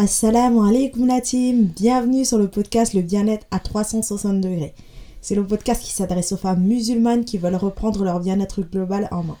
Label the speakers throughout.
Speaker 1: Assalamu alaikum la team, bienvenue sur le podcast Le bien-être à 360 degrés. C'est le podcast qui s'adresse aux femmes musulmanes qui veulent reprendre leur bien-être global en main.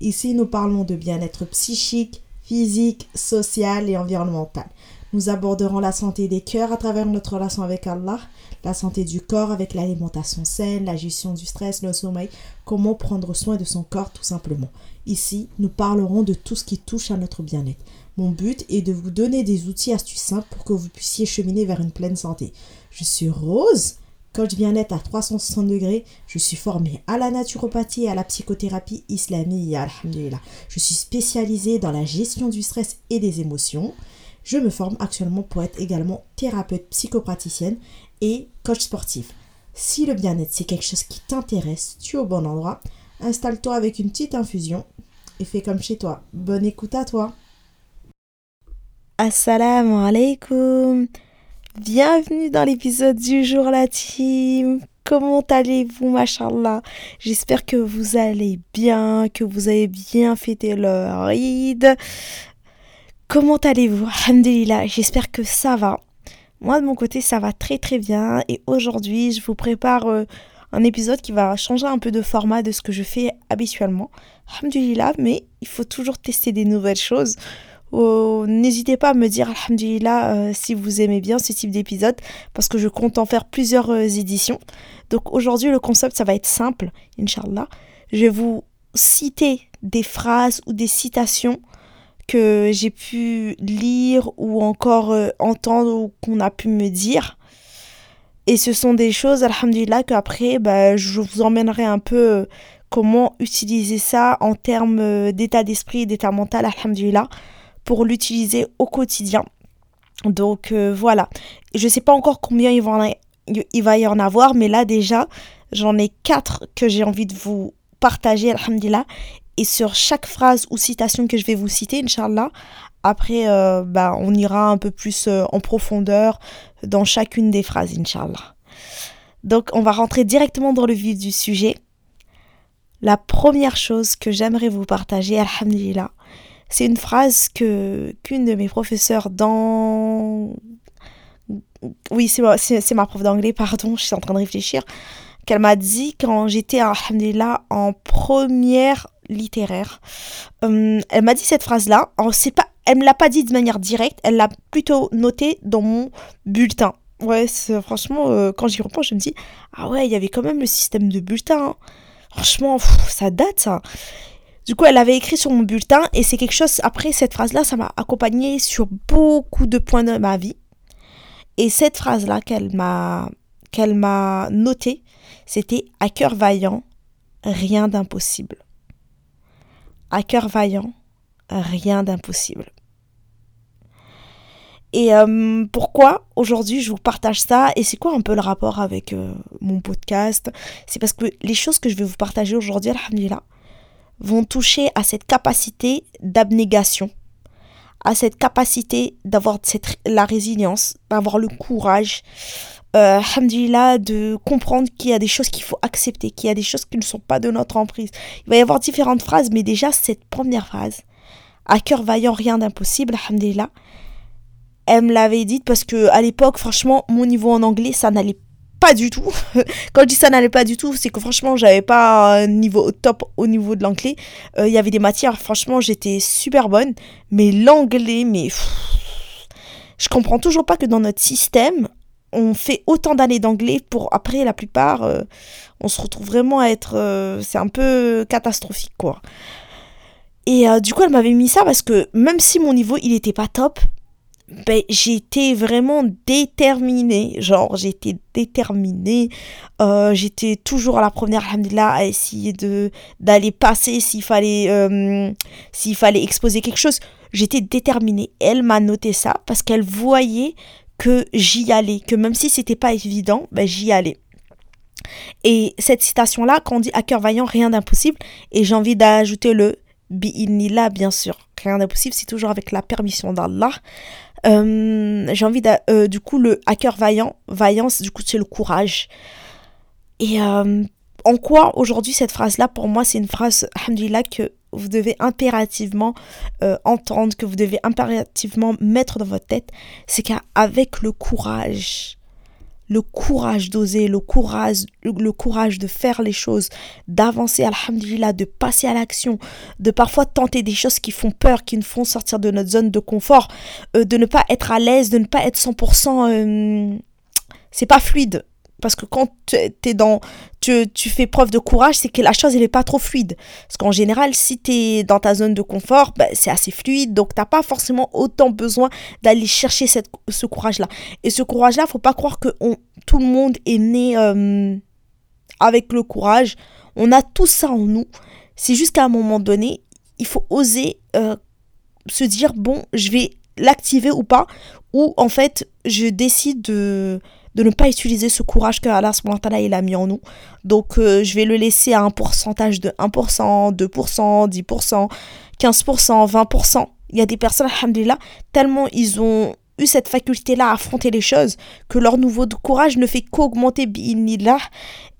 Speaker 1: Ici, nous parlons de bien-être psychique, physique, social et environnemental. Nous aborderons la santé des cœurs à travers notre relation avec Allah, la santé du corps avec l'alimentation saine, la gestion du stress, le sommeil, comment prendre soin de son corps tout simplement. Ici, nous parlerons de tout ce qui touche à notre bien-être. Mon but est de vous donner des outils astuces simples pour que vous puissiez cheminer vers une pleine santé. Je suis Rose, coach bien-être à 360 degrés. Je suis formée à la naturopathie et à la psychothérapie islamique. Alhamdulillah. Je suis spécialisée dans la gestion du stress et des émotions. Je me forme actuellement pour être également thérapeute psychopraticienne et coach sportif. Si le bien-être c'est quelque chose qui t'intéresse, tu es au bon endroit. Installe-toi avec une petite infusion et fais comme chez toi. Bonne écoute à toi.
Speaker 2: Assalamu alaikum. Bienvenue dans l'épisode du jour la team. Comment allez-vous, machallah J'espère que vous allez bien, que vous avez bien fêté le Eid. Comment allez-vous? Alhamdulillah, j'espère que ça va. Moi, de mon côté, ça va très très bien. Et aujourd'hui, je vous prépare euh, un épisode qui va changer un peu de format de ce que je fais habituellement. Alhamdulillah, mais il faut toujours tester des nouvelles choses. Oh, n'hésitez pas à me dire, alhamdulillah, euh, si vous aimez bien ce type d'épisode, parce que je compte en faire plusieurs euh, éditions. Donc aujourd'hui, le concept, ça va être simple, inshallah. Je vais vous citer des phrases ou des citations que j'ai pu lire ou encore euh, entendre ou qu'on a pu me dire. Et ce sont des choses, alhamdulillah, qu'après, bah, je vous emmènerai un peu comment utiliser ça en termes d'état d'esprit, d'état mental, alhamdulillah pour l'utiliser au quotidien. Donc euh, voilà. Je ne sais pas encore combien il va, y en avoir, mais là déjà, j'en ai quatre que j'ai envie de vous partager, alhamdulillah. Et sur chaque phrase ou citation que je vais vous citer, Inch'Allah, après, euh, bah, on ira un peu plus euh, en profondeur dans chacune des phrases, Inch'Allah. Donc, on va rentrer directement dans le vif du sujet. La première chose que j'aimerais vous partager, alhamdulillah, c'est une phrase que qu'une de mes professeurs dans... Oui, c'est ma, c'est, ma prof d'anglais, pardon, je suis en train de réfléchir, qu'elle m'a dit quand j'étais, alhamdulillah, en première littéraire. Hum, elle m'a dit cette phrase-là. C'est pas, elle me l'a pas dit de manière directe, elle l'a plutôt notée dans mon bulletin. Ouais, franchement, euh, quand j'y repense, je me dis, ah ouais, il y avait quand même le système de bulletin. Hein. Franchement, ça date ça. Du coup, elle avait écrit sur mon bulletin et c'est quelque chose, après cette phrase-là, ça m'a accompagné sur beaucoup de points de ma vie. Et cette phrase-là qu'elle m'a qu'elle m'a notée, c'était à cœur vaillant, rien d'impossible. À cœur vaillant, rien d'impossible. Et euh, pourquoi aujourd'hui je vous partage ça et c'est quoi un peu le rapport avec euh, mon podcast? C'est parce que les choses que je vais vous partager aujourd'hui, alhamdulillah, vont toucher à cette capacité d'abnégation, à cette capacité d'avoir la résilience, d'avoir le courage, euh, de comprendre qu'il y a des choses qu'il faut accepter, qu'il y a des choses qui ne sont pas de notre emprise. Il va y avoir différentes phrases, mais déjà cette première phrase, à cœur vaillant, rien d'impossible, alhamdulillah, elle me l'avait dite parce que à l'époque, franchement, mon niveau en anglais, ça n'allait pas du tout. Quand je dis ça n'allait pas du tout, c'est que franchement, j'avais pas un niveau top au niveau de l'anglais. Euh, il y avait des matières, franchement, j'étais super bonne. Mais l'anglais, mais. je comprends toujours pas que dans notre système, on fait autant d'années d'anglais pour après, la plupart, euh, on se retrouve vraiment à être. Euh, c'est un peu catastrophique, quoi. Et du coup, elle m'avait mis ça parce que même si mon niveau, il était pas top, ben, j'étais vraiment déterminée. Genre, j'étais déterminée. Euh, j'étais toujours à la première, alhamdulillah, à essayer d'aller passer s'il fallait, euh, fallait exposer quelque chose. J'étais déterminée. Elle m'a noté ça parce qu'elle voyait que j'y allais. Que même si c'était pas évident, ben, j'y allais. Et cette citation-là, quand on dit à cœur vaillant, rien d'impossible, et j'ai envie d'ajouter le bi'inillah, bien sûr. Rien d'impossible, c'est toujours avec la permission d'Allah. Euh, j'ai envie de, euh, du coup, le hacker vaillant, vaillance, du coup, c'est le courage. Et euh, en quoi aujourd'hui cette phrase-là, pour moi, c'est une phrase, alhamdulillah, que vous devez impérativement euh, entendre, que vous devez impérativement mettre dans votre tête, c'est qu'avec le courage, le courage d'oser, le courage, le, courage de faire les choses, d'avancer, alhamdulillah, de passer à l'action, de parfois tenter des choses qui font peur, qui nous font sortir de notre zone de confort, euh, de ne pas être à l'aise, de ne pas être 100%... Euh, c'est pas fluide. Parce que quand dans, tu, fais preuve de courage, c'est que la chose, n'est pas trop fluide. Parce qu'en général, si tu es dans ta zone de confort, ben, c'est assez fluide. Donc, tu n'as pas forcément autant besoin d'aller chercher cette, ce courage-là. Et ce courage-là, faut pas croire que tout le monde est né euh, avec le courage. On a tout ça en nous. C'est juste qu'à un moment donné, il faut oser euh, se dire, bon, je vais l'activer ou pas. Ou en fait, je décide de de ne pas utiliser ce courage que Allah il a mis en nous. Donc euh, je vais le laisser à un pourcentage de 1%, 2%, 10%, 15%, 20%. Il y a des personnes, alhamdulillah, tellement ils ont eu cette faculté-là à affronter les choses que leur nouveau courage ne fait qu'augmenter là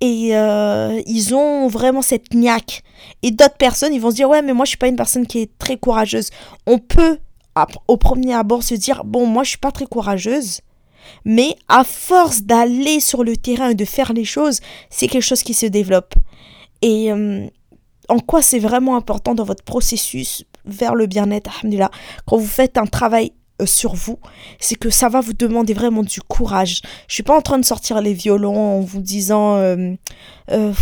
Speaker 2: et euh, ils ont vraiment cette niaque. Et d'autres personnes, ils vont se dire ouais mais moi je suis pas une personne qui est très courageuse. On peut au premier abord se dire bon moi je suis pas très courageuse mais à force d'aller sur le terrain et de faire les choses, c'est quelque chose qui se développe. Et euh, en quoi c'est vraiment important dans votre processus vers le bien-être, quand vous faites un travail euh, sur vous, c'est que ça va vous demander vraiment du courage. Je suis pas en train de sortir les violons en vous disant euh,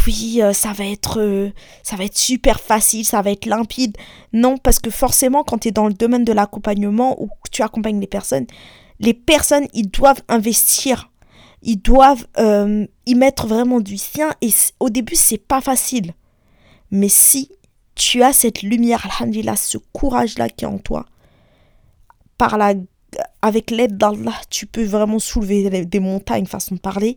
Speaker 2: oui ça va être ça va être super facile, ça va être limpide. Non parce que forcément quand tu es dans le domaine de l'accompagnement ou que tu accompagnes les personnes, les personnes, ils doivent investir. Ils doivent euh, y mettre vraiment du sien. Et au début, c'est pas facile. Mais si tu as cette lumière, alhamdulillah, ce courage-là qui est en toi, par la, avec l'aide d'Allah, tu peux vraiment soulever des montagnes, façon de parler.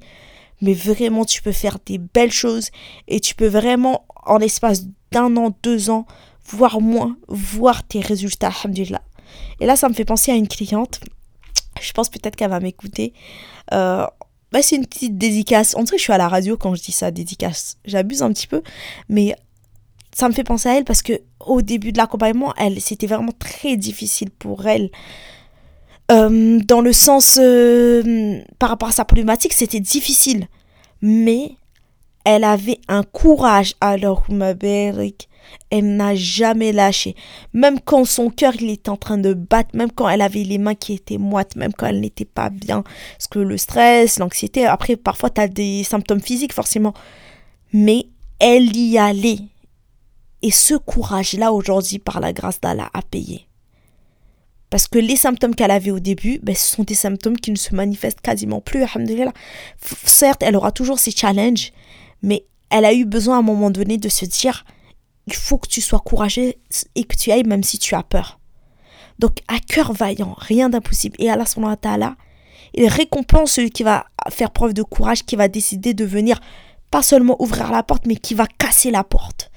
Speaker 2: Mais vraiment, tu peux faire des belles choses. Et tu peux vraiment, en l'espace d'un an, deux ans, voire moins, voir tes résultats, alhamdulillah. Et là, ça me fait penser à une cliente je pense peut-être qu'elle va m'écouter. Euh, bah, c'est une petite dédicace. On dirait que je suis à la radio quand je dis ça, dédicace. J'abuse un petit peu, mais ça me fait penser à elle parce que au début de l'accompagnement, elle, c'était vraiment très difficile pour elle. Euh, dans le sens euh, par rapport à sa problématique, c'était difficile. Mais elle avait un courage. Alors, ma belle, elle n'a jamais lâché. Même quand son cœur il était en train de battre, même quand elle avait les mains qui étaient moites, même quand elle n'était pas bien. Parce que le stress, l'anxiété, après parfois tu as des symptômes physiques forcément. Mais elle y allait. Et ce courage-là aujourd'hui, par la grâce d'Allah, a payé. Parce que les symptômes qu'elle avait au début, ben, ce sont des symptômes qui ne se manifestent quasiment plus. Certes, elle aura toujours ses challenges, mais elle a eu besoin à un moment donné de se dire il faut que tu sois courageux et que tu ailles même si tu as peur. Donc, à cœur vaillant, rien d'impossible. Et Allah subhanahu wa il récompense celui qui va faire preuve de courage, qui va décider de venir pas seulement ouvrir la porte, mais qui va casser la porte.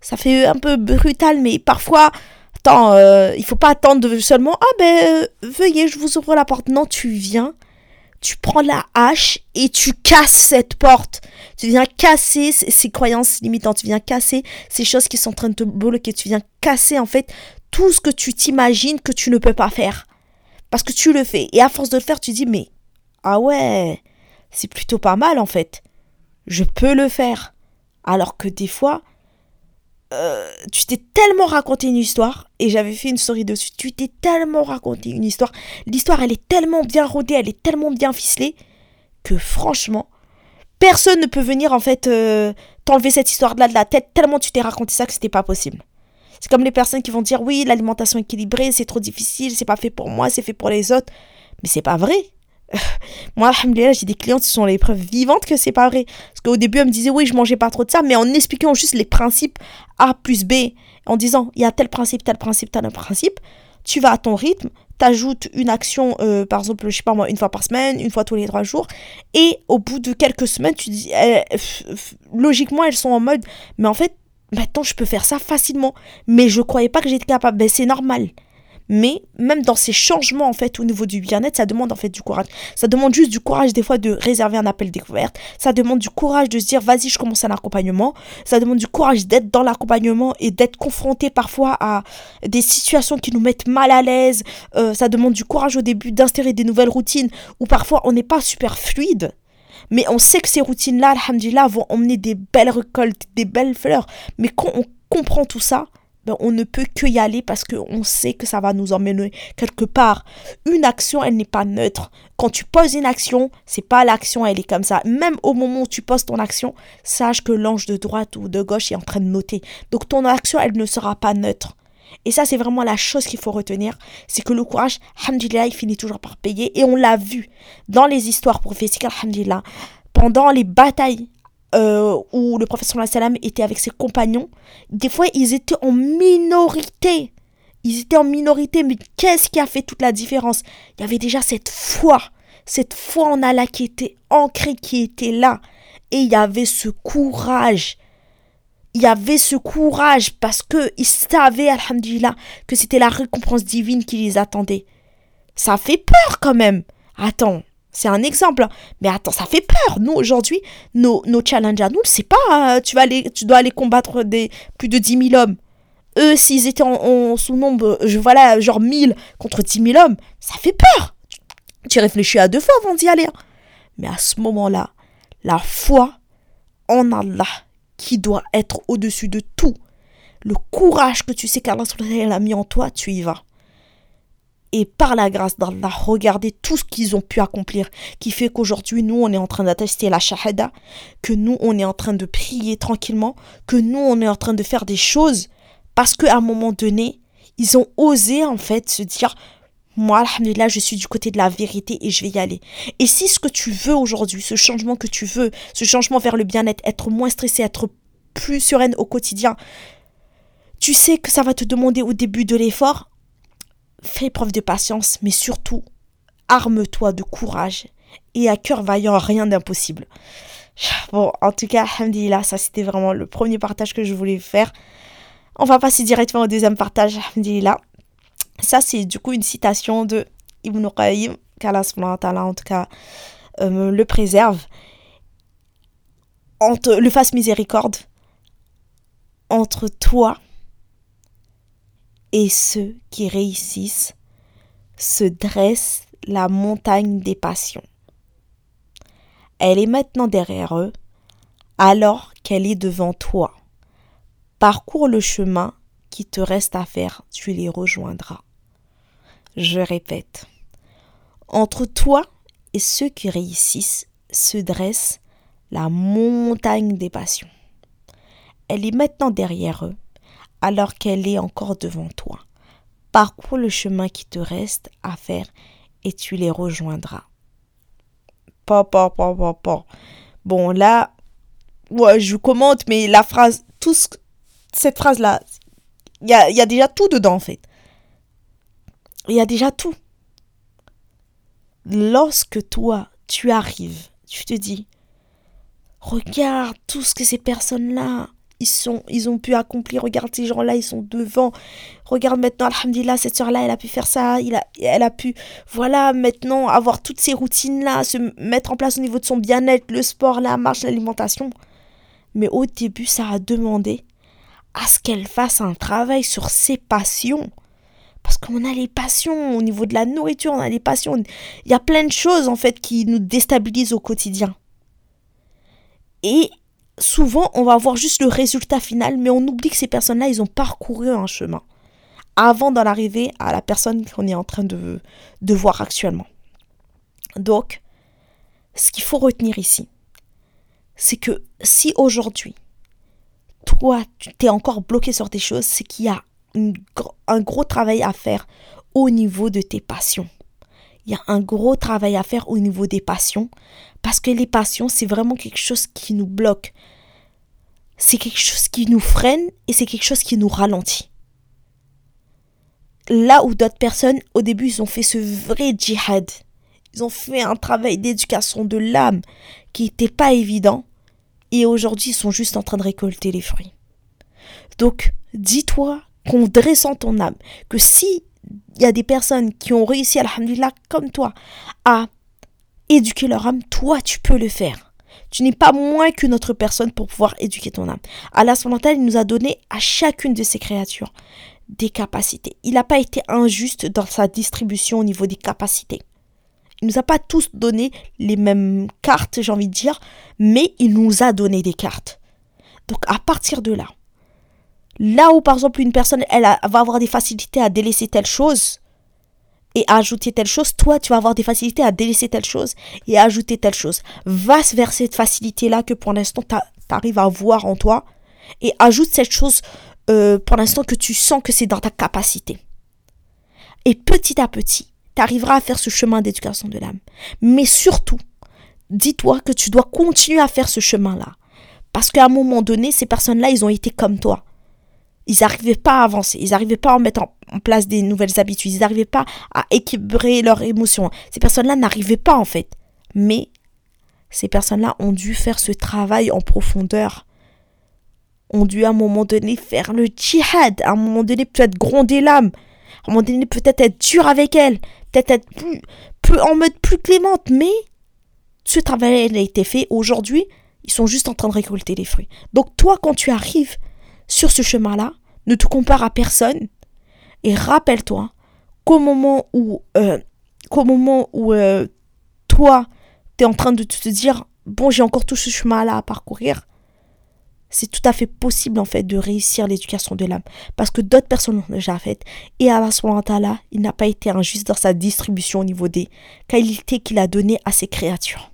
Speaker 2: Ça fait un peu brutal, mais parfois, attends, euh, il faut pas attendre seulement, ah ben, euh, veuillez, je vous ouvre la porte. Non, tu viens, tu prends la hache et tu casses cette porte. Tu viens casser ces croyances limitantes, tu viens casser ces choses qui sont en train de te bloquer, tu viens casser en fait tout ce que tu t'imagines que tu ne peux pas faire. Parce que tu le fais. Et à force de le faire, tu dis, mais ah ouais, c'est plutôt pas mal en fait. Je peux le faire. Alors que des fois, euh, tu t'es tellement raconté une histoire, et j'avais fait une story dessus, tu t'es tellement raconté une histoire, l'histoire elle est tellement bien rodée, elle est tellement bien ficelée, que franchement, personne ne peut venir en fait euh, t'enlever cette histoire-là de la tête, tellement tu t'es raconté ça que c'était pas possible. C'est comme les personnes qui vont dire oui, l'alimentation équilibrée, c'est trop difficile, c'est pas fait pour moi, c'est fait pour les autres. Mais c'est pas vrai. Moi, alhamdoulilah, j'ai des clients qui sont les preuves vivantes que c'est pas vrai. Parce qu'au début, elle me disait, oui, je mangeais pas trop de ça, mais en expliquant juste les principes A plus B, en disant, il y a tel principe, tel principe, tel principe, tu vas à ton rythme, t'ajoutes une action, euh, par exemple, je sais pas moi, une fois par semaine, une fois tous les trois jours, et au bout de quelques semaines, tu dis, eh, logiquement, elles sont en mode, mais en fait, maintenant, je peux faire ça facilement. Mais je croyais pas que j'étais capable. Ben, c'est normal. Mais même dans ces changements, en fait, au niveau du bien-être, ça demande en fait du courage. Ça demande juste du courage, des fois, de réserver un appel découverte. Ça demande du courage de se dire, vas-y, je commence un accompagnement. Ça demande du courage d'être dans l'accompagnement et d'être confronté parfois à des situations qui nous mettent mal à l'aise. Euh, ça demande du courage au début d'instaurer des nouvelles routines où parfois on n'est pas super fluide. Mais on sait que ces routines-là, alhamdulillah, vont emmener des belles récoltes, des belles fleurs. Mais quand on comprend tout ça, on ne peut que y aller parce qu'on sait que ça va nous emmener quelque part. Une action, elle n'est pas neutre. Quand tu poses une action, c'est pas l'action, elle est comme ça. Même au moment où tu poses ton action, sache que l'ange de droite ou de gauche est en train de noter. Donc ton action, elle ne sera pas neutre. Et ça, c'est vraiment la chose qu'il faut retenir. C'est que le courage, alhamdulillah, il finit toujours par payer. Et on l'a vu dans les histoires prophétiques, alhamdulillah. Pendant les batailles euh, où le professeur sallam était avec ses compagnons, des fois ils étaient en minorité. Ils étaient en minorité, mais qu'est-ce qui a fait toute la différence? Il y avait déjà cette foi, cette foi en Allah qui était ancrée, qui était là. Et il y avait ce courage. Il y avait ce courage parce qu'ils savaient, alhamdulillah, que c'était la récompense divine qui les attendait. Ça fait peur quand même. Attends, c'est un exemple. Mais attends, ça fait peur. Nous, aujourd'hui, nos, nos challenges nous, c'est pas euh, tu, vas aller, tu dois aller combattre des, plus de 10 000 hommes. Eux, s'ils étaient en, sous nombre, je, voilà, genre 1000 contre 10 000 hommes, ça fait peur. Tu réfléchis à deux fois avant d'y aller. Hein. Mais à ce moment-là, la foi en Allah, qui doit être au-dessus de tout, le courage que tu sais qu'Allah a mis en toi, tu y vas et par la grâce d'Allah, regardez tout ce qu'ils ont pu accomplir, qui fait qu'aujourd'hui, nous, on est en train d'attester la shahada, que nous, on est en train de prier tranquillement, que nous, on est en train de faire des choses, parce qu'à un moment donné, ils ont osé, en fait, se dire, moi, alhamdulillah, je suis du côté de la vérité et je vais y aller. Et si ce que tu veux aujourd'hui, ce changement que tu veux, ce changement vers le bien-être, être moins stressé, être plus sereine au quotidien, tu sais que ça va te demander au début de l'effort, fais preuve de patience, mais surtout, arme-toi de courage et à cœur vaillant, rien d'impossible. Bon, en tout cas, Alhamdulillah, ça c'était vraiment le premier partage que je voulais faire. On va passer directement au deuxième partage, Alhamdulillah. Ça, c'est du coup une citation de Ibn Qayyim, qu'Allah en tout cas euh, le préserve. Le fasse miséricorde entre toi et ceux qui réussissent se dresse la montagne des passions. Elle est maintenant derrière eux, alors qu'elle est devant toi. Parcours le chemin qui te reste à faire, tu les rejoindras. Je répète, entre toi et ceux qui réussissent se dresse la montagne des passions. Elle est maintenant derrière eux, alors qu'elle est encore devant toi. Parcours le chemin qui te reste à faire et tu les rejoindras. Papa, papa, papa. Bon, là, ouais, je commente, mais la phrase, tout cette phrase-là, il y a, y a déjà tout dedans, en fait. Il y a déjà tout. Lorsque toi, tu arrives, tu te dis, regarde tout ce que ces personnes-là ils, sont, ils ont pu accomplir. Regarde ces gens-là, ils sont devant. Regarde maintenant, Alhamdulillah, cette soeur-là, elle a pu faire ça. Elle a pu, voilà, maintenant avoir toutes ces routines-là, se mettre en place au niveau de son bien-être, le sport, la marche, l'alimentation. Mais au début, ça a demandé à ce qu'elle fasse un travail sur ses passions. Parce qu'on a les passions au niveau de la nourriture, on a les passions. Il y a plein de choses en fait qui nous déstabilisent au quotidien. Et souvent, on va voir juste le résultat final, mais on oublie que ces personnes-là, ils ont parcouru un chemin avant d'en arriver à la personne qu'on est en train de, voir actuellement. Donc, ce qu'il faut retenir ici, c'est que si aujourd'hui, toi, tu t'es encore bloqué sur des choses, c'est qu'il y a un gros travail à faire au niveau de tes passions. Il y a un gros travail à faire au niveau des passions, parce que les passions, c'est vraiment quelque chose qui nous bloque c'est quelque chose qui nous freine et c'est quelque chose qui nous ralentit. Là où d'autres personnes, au début, ils ont fait ce vrai djihad. Ils ont fait un travail d'éducation de l'âme qui n'était pas évident. Et aujourd'hui, ils sont juste en train de récolter les fruits. Donc, dis-toi qu'en dressant ton âme, que si il y a des personnes qui ont réussi, alhamdulillah, comme toi, à éduquer leur âme, toi, tu peux le faire. Tu n'es pas moins qu'une autre personne pour pouvoir éduquer ton âme. Allah il nous a donné à chacune de ces créatures des capacités. Il n'a pas été injuste dans sa distribution au niveau des capacités. Il nous a pas tous donné les mêmes cartes, j'ai envie de dire, mais il nous a donné des cartes. Donc à partir de là, là où par exemple une personne elle va avoir des facilités à délaisser telle chose et ajouter telle chose, toi tu vas avoir des facilités à délaisser telle chose et ajouter telle chose. Va vers cette facilité là que pour l'instant tu arrives à voir en toi et ajoute cette chose euh, pour l'instant que tu sens que c'est dans ta capacité. Et petit à petit, tu arriveras à faire ce chemin d'éducation de l'âme. Mais surtout, dis-toi que tu dois continuer à faire ce chemin-là. Parce qu'à un moment donné, ces personnes-là, ils ont été comme toi. Ils n'arrivaient pas à avancer, ils n'arrivaient pas à mettre en, place des nouvelles habitudes, ils n'arrivaient pas à équilibrer leurs émotions. Ces personnes-là n'arrivaient pas en fait. Mais ces personnes-là ont dû faire ce travail en profondeur. Ont dû à un moment donné faire le djihad, à un moment donné peut-être gronder l'âme, à un moment donné peut-être être dur avec elle, peut-être être plus, plus en mode plus clémente, mais ce travail a été fait. Aujourd'hui, ils sont juste en train de récolter les fruits. Donc toi, quand tu arrives sur ce chemin-là, ne te compare à personne et rappelle-toi qu'au moment où, euh, moment où euh, toi, tu es en train de te dire, bon, j'ai encore tout ce chemin-là à parcourir, c'est tout à fait possible en fait de réussir l'éducation de l'âme parce que d'autres personnes l'ont déjà fait et à ce moment-là, il n'a pas été injuste dans sa distribution au niveau des qualités qu'il a données à ses créatures.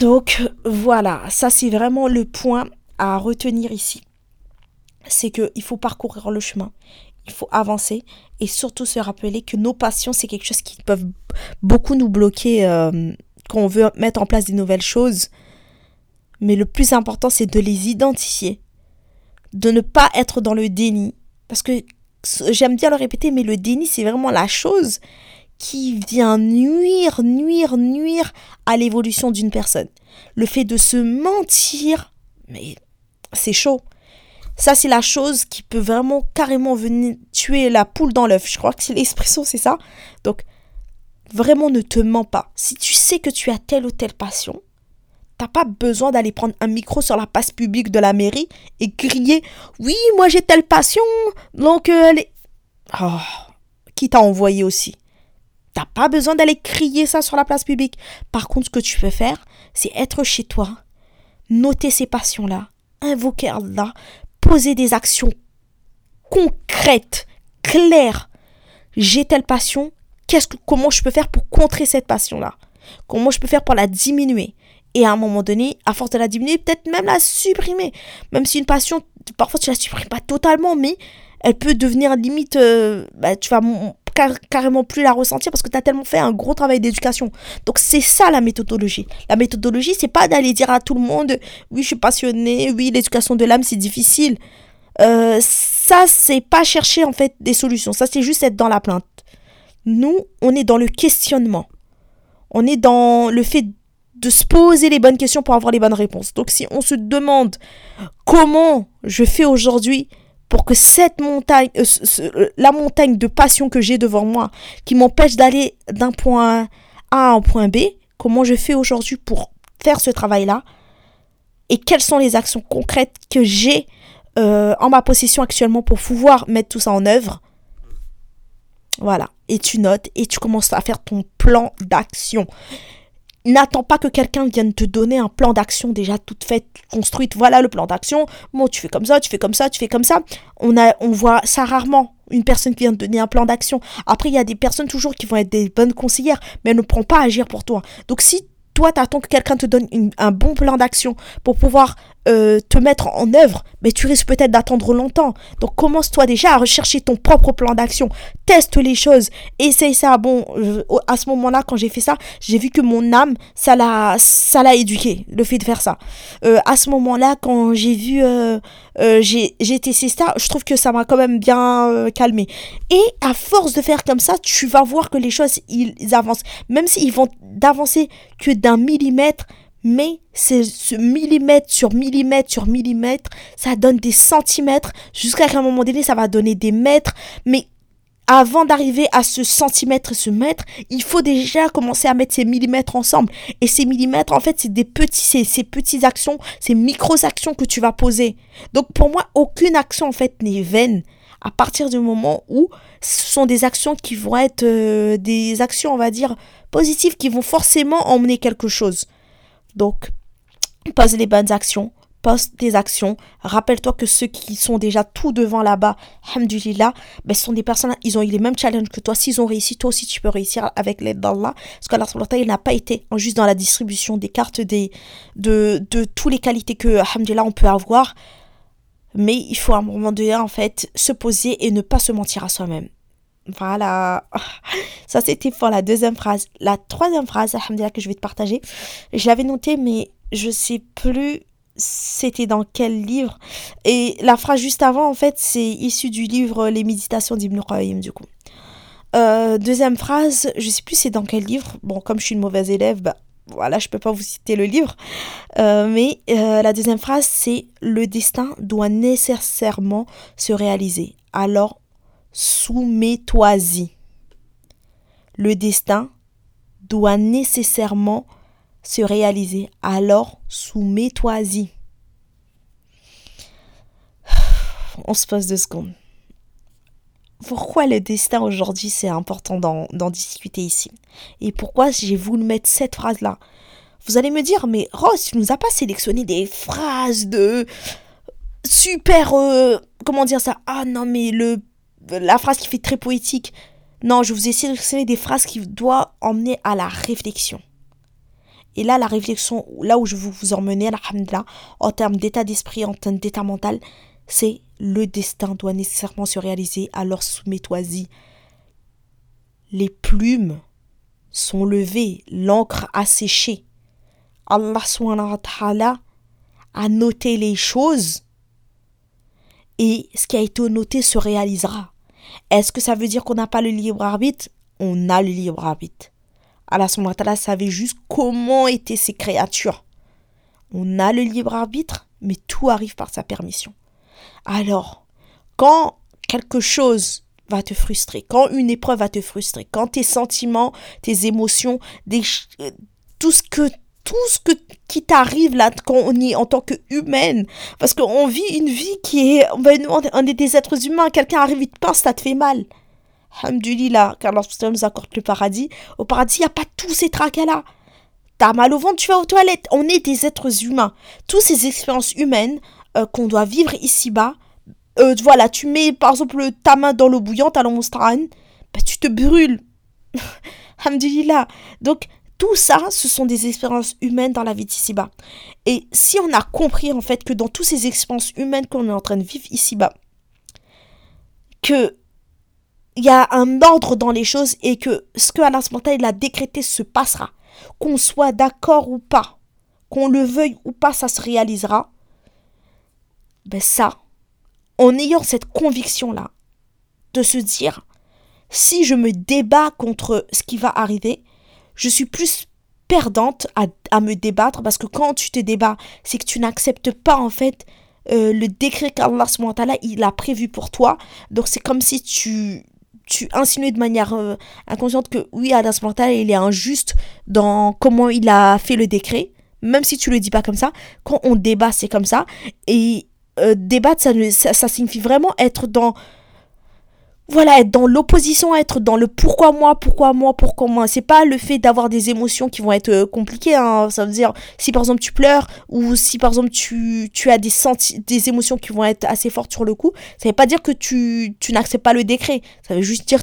Speaker 2: Donc voilà, ça c'est vraiment le point à retenir ici. C'est qu'il faut parcourir le chemin, il faut avancer et surtout se rappeler que nos passions, c'est quelque chose qui peut beaucoup nous bloquer euh, quand on veut mettre en place des nouvelles choses mais le plus important, c'est de les identifier, de ne pas être dans le déni. Parce que j'aime bien le répéter, mais le déni, c'est vraiment la chose qui vient nuire, nuire, nuire à l'évolution d'une personne. Le fait de se mentir, mais c'est chaud. Ça, c'est la chose qui peut vraiment carrément venir tuer la poule dans l'œuf. Je crois que c'est l'expression, c'est ça. Donc, vraiment, ne te mens pas. Si tu sais que tu as telle ou telle passion, T'as pas besoin d'aller prendre un micro sur la passe publique de la mairie et crier Oui, moi j'ai telle passion, donc euh, Oh, qui t'a envoyé aussi T'as pas besoin d'aller crier ça sur la place publique. Par contre, ce que tu peux faire, c'est être chez toi, noter ces passions-là, invoquer Allah, poser des actions concrètes, claires. J'ai telle passion, qu'est-ce que, comment je peux faire pour contrer cette passion-là? Comment je peux faire pour la diminuer? Et à un moment donné, à force de la diminuer, peut-être même la supprimer. Même si une passion, parfois tu la supprimes pas totalement, mais elle peut devenir limite, euh, bah, tu vas carrément plus la ressentir parce que tu as tellement fait un gros travail d'éducation. Donc c'est ça la méthodologie. La méthodologie, c'est pas d'aller dire à tout le monde, oui, je suis passionné, oui, l'éducation de l'âme, c'est difficile. Euh, ça, c'est pas chercher en fait des solutions. Ça, c'est juste être dans la plainte. Nous, on est dans le questionnement. On est dans le fait de se poser les bonnes questions pour avoir les bonnes réponses. Donc si on se demande comment je fais aujourd'hui pour que cette montagne, euh, euh, la montagne de passion que j'ai devant moi, qui m'empêche d'aller d'un point A à un point B, comment je fais aujourd'hui pour faire ce travail-là? Et quelles sont les actions concrètes que j'ai euh, en ma possession actuellement pour pouvoir mettre tout ça en œuvre? Voilà. Et tu notes et tu commences à faire ton plan d'action. N'attends pas que quelqu'un vienne te donner un plan d'action déjà toute faite, construite. Voilà le plan d'action. Bon, tu fais comme ça, tu fais comme ça, tu fais comme ça. On, a, on voit ça rarement. Une personne qui vient te donner un plan d'action. Après, il y a des personnes toujours qui vont être des bonnes conseillères, mais elles ne pourront pas agir pour toi. Donc si toi, tu attends que quelqu'un te donne un bon plan d'action pour pouvoir euh, te mettre en œuvre, mais tu risques peut-être d'attendre longtemps. Donc commence-toi déjà à rechercher ton propre plan d'action. Teste les choses. Essaye ça. Bon, euh, à ce moment-là, quand j'ai fait ça, j'ai vu que mon âme, ça l'a, ça l'a éduqué, le fait de faire ça. Euh, à ce moment-là, quand j'ai vu, j'ai, j'ai testé ça, je trouve que ça m'a quand même bien calmé. Et à force de faire comme ça, tu vas voir que les choses, ils avancent. Même s'ils vont d'avancer que d'un millimètre, mais c'est ce millimètre sur millimètre sur millimètre, ça donne des centimètres, jusqu'à un moment donné, ça va donner des mètres, mais avant d'arriver à ce centimètre, ce mètre, il faut déjà commencer à mettre ces millimètres ensemble. Et ces millimètres, en fait, c'est des petits, ces, petites actions, ces micro-actions que tu vas poser. Donc, pour moi, aucune action, en fait, n'est vaine à partir du moment où ce sont des actions qui vont être euh, des actions, on va dire, positives, qui vont forcément emmener quelque chose. Donc, pose les bonnes actions, poste des actions. Rappelle-toi que ceux qui sont déjà tout devant là-bas, hamdulillah, ben, ce sont des personnes, ils ont eu les mêmes challenges que toi. S'ils ont réussi, toi aussi tu peux réussir avec l'aide d'Allah. Parce qu'Allah il n'a pas été juste dans la distribution des cartes, des, de, de toutes les qualités que, hamdulillah, on peut avoir. Mais il faut à un moment donné, en fait, se poser et ne pas se mentir à soi-même. Voilà. Ça, c'était pour la deuxième phrase. La troisième phrase, alhamdulillah, que je vais te partager, je l'avais notée, mais je sais plus c'était dans quel livre. Et la phrase juste avant, en fait, c'est issu du livre Les Méditations d'Ibn Qayyim, du coup. Euh, deuxième phrase, je sais plus c'est dans quel livre. Bon, comme je suis une mauvaise élève, bah, voilà, je peux pas vous citer le livre. Euh, mais euh, la deuxième phrase, c'est Le destin doit nécessairement se réaliser. Alors, soumets-toi-y. Le destin doit nécessairement se réaliser. Alors, soumets-toi-y. On se pose deux secondes. Pourquoi le destin aujourd'hui c'est important d'en discuter ici? Et pourquoi j'ai voulu mettre cette phrase-là? Vous allez me dire, mais Rose, tu nous as pas sélectionné des phrases de super. Euh, comment dire ça? Ah non, mais le la phrase qui fait très poétique. Non, je vous ai sélectionné des phrases qui doivent emmener à la réflexion. Et là, la réflexion, là où je veux vous emmener, alhamdulillah, en termes d'état d'esprit, en termes d'état mental, c'est le destin doit nécessairement se réaliser, alors soumets-toi-y. Les plumes sont levées, l'encre a séché. Allah a noté les choses et ce qui a été noté se réalisera. Est-ce que ça veut dire qu'on n'a pas le libre arbitre? On a le libre arbitre. Allah savait juste comment étaient ces créatures. On a le libre arbitre, mais tout arrive par sa permission. Alors, quand quelque chose va te frustrer, quand une épreuve va te frustrer, quand tes sentiments, tes émotions, euh, tout ce que tout ce que, qui t'arrive là quand on est en tant qu'humaine. Parce qu'on vit une vie qui est. On, est des êtres humains. Quelqu'un arrive, il te pince, ça te fait mal. Alhamdulillah, car lorsque nous accorde le paradis, au paradis, il n'y a pas tous ces tracas-là. T'as mal au ventre, tu vas aux toilettes. On est des êtres humains. Toutes ces expériences humaines euh, qu'on doit vivre ici-bas, euh, voilà, tu mets par exemple ta main dans l'eau bouillante à l'Omostran, bah, tu te brûles. Alhamdulillah. Donc, tout ça, ce sont des expériences humaines dans la vie d'ici-bas. Et si on a compris en fait que dans toutes ces expériences humaines qu'on est en train de vivre ici-bas, que il y a un ordre dans les choses et que ce que Allah il a décrété se passera. Qu'on soit d'accord ou pas, qu'on le veuille ou pas, ça se réalisera. Ben ça, en ayant cette conviction-là, de se dire, si je me débat contre ce qui va arriver, je suis plus perdante à, me débattre parce que quand tu te débats, c'est que tu n'acceptes pas en fait euh, le décret qu'Allah il a prévu pour toi. Donc c'est comme si tu tu insinues de manière euh, inconsciente que oui, Allah il est injuste dans comment il a fait le décret, même si tu le dis pas comme ça. Quand on débat, c'est comme ça. Et euh, débattre, ça, ça, ça signifie vraiment être dans voilà, être dans l'opposition, être dans le pourquoi moi, pourquoi moi, pourquoi moi. C'est pas le fait d'avoir des émotions qui vont être euh, compliquées. Hein. Ça veut dire, si par exemple tu pleures, ou si par exemple tu, tu as des, des émotions qui vont être assez fortes sur le coup, ça veut pas dire que tu, tu n'acceptes pas le décret. Ça veut juste dire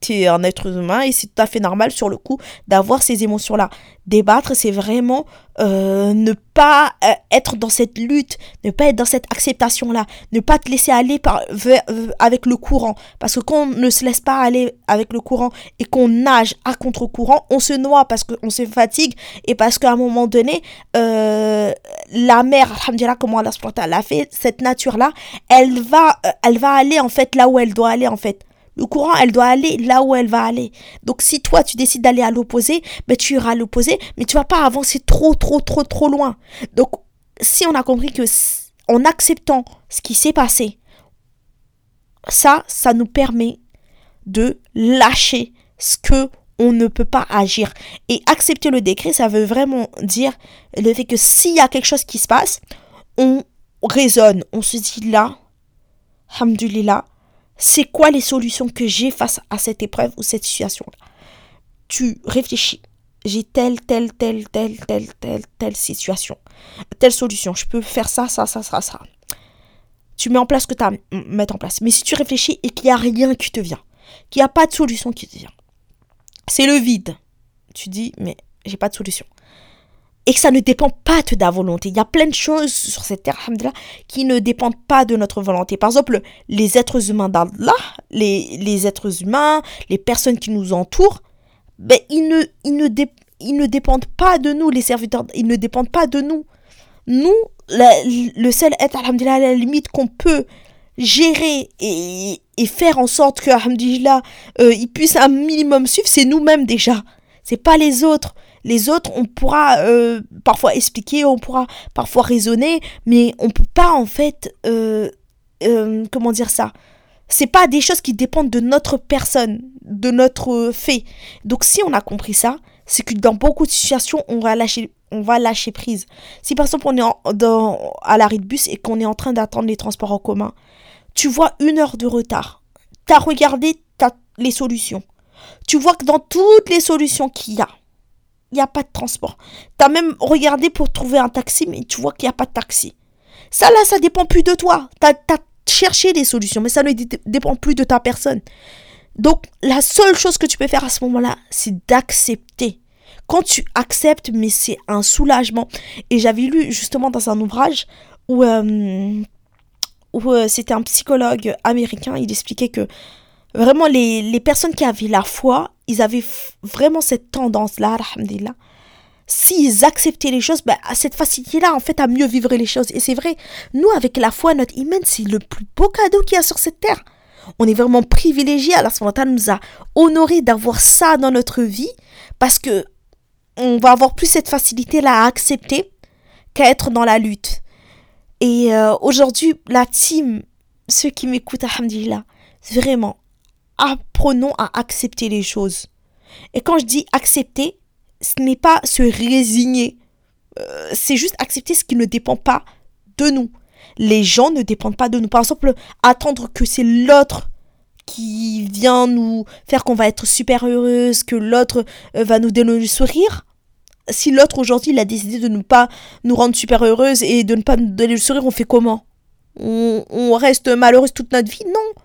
Speaker 2: tu es un être humain et c'est tout à fait normal sur le coup d'avoir ces émotions-là. Débattre, c'est vraiment euh, ne pas euh, être dans cette lutte, ne pas être dans cette acceptation-là, ne pas te laisser aller par, avec le courant. Parce que quand on ne se laisse pas aller avec le courant et qu'on nage à contre-courant, on se noie parce qu'on se fatigue et parce qu'à un moment donné, euh, la mer, alhamdulillah, comment Allah l'a fait, cette nature-là, elle va, elle va aller en fait là où elle doit aller en fait Le courant, elle doit aller là où elle va aller. Donc si toi, tu décides d'aller à l'opposé, ben, tu iras à l'opposé, mais tu vas pas avancer trop, trop, trop, trop loin. Donc si on a compris que en acceptant ce qui s'est passé, ça, ça nous permet de lâcher ce que on ne peut pas agir. Et accepter le décret, ça veut vraiment dire le fait que s'il y a quelque chose qui se passe, on raisonne, on se dit là, hamdulillah, c'est quoi les solutions que j'ai face à cette épreuve ou cette situation-là? Tu réfléchis. J'ai telle, telle, telle, telle, telle, telle, telle situation. Telle solution. Je peux faire ça, ça, ça, ça, ça. Tu mets en place ce que tu as à mettre en place. Mais si tu réfléchis et qu'il n'y a rien qui te vient, qu'il n'y a pas de solution qui te vient, c'est le vide. Tu dis, mais j'ai pas de solution et que ça ne dépend pas de ta volonté. Il y a plein de choses sur cette terre, qui ne dépendent pas de notre volonté. Par exemple, les êtres humains d'Allah, les, les êtres humains, les personnes qui nous entourent, ben, ils, ne, ils, ne ils ne dépendent pas de nous, les serviteurs, ils ne dépendent pas de nous. Nous, le seul être, alhamdulillah, à la limite qu'on peut gérer et, et, faire en sorte que, alhamdulillah, euh, ils puissent un minimum suivre, c'est nous-mêmes déjà. C'est pas les autres. Les autres, on pourra euh, parfois expliquer, on pourra parfois raisonner, mais on peut pas en fait, euh, euh, comment dire ça? C'est pas des choses qui dépendent de notre personne, de notre fait. Donc si on a compris ça, c'est que dans beaucoup de situations, on va lâcher, on va lâcher prise. Si par exemple on est dans, à l'arrêt de bus et qu'on est en train d'attendre les transports en commun, tu vois une heure de retard. Tu as regardé les solutions. Tu vois que dans toutes les solutions qu'il y a, il n'y a pas de transport. Tu as même regardé pour trouver un taxi, mais tu vois qu'il n'y a pas de taxi. Ça, là, ça dépend plus de toi. Tu as, cherché des solutions, mais ça ne dépend plus de ta personne. Donc, la seule chose que tu peux faire à ce moment-là, c'est d'accepter. Quand tu acceptes, mais c'est un soulagement. Et j'avais lu justement dans un ouvrage où, euh, où euh, c'était un psychologue américain, il expliquait que vraiment les, les personnes qui avaient la foi, ils avaient vraiment cette tendance-là, alhamdulillah. S'ils acceptaient les choses, ben, cette facilité-là, en fait, à mieux vivre les choses. Et c'est vrai, nous, avec la foi, notre iman, c'est le plus beau cadeau qu'il y a sur cette terre. On est vraiment privilégié. Allah nous a honoré d'avoir ça dans notre vie parce que on va avoir plus cette facilité-là à accepter qu'à être dans la lutte. Et euh, aujourd'hui, la team, ceux qui m'écoutent, alhamdulillah, vraiment, apprenons à accepter les choses. Et quand je dis accepter, ce n'est pas se résigner. Euh, c'est juste accepter ce qui ne dépend pas de nous. Les gens ne dépendent pas de nous. Par exemple, attendre que c'est l'autre qui vient nous faire qu'on va être super heureuse, que l'autre euh, va nous donner le sourire. Si l'autre aujourd'hui a décidé de ne pas nous rendre super heureuse et de ne pas nous donner le sourire, on fait comment? On, on reste malheureuse toute notre vie? Non.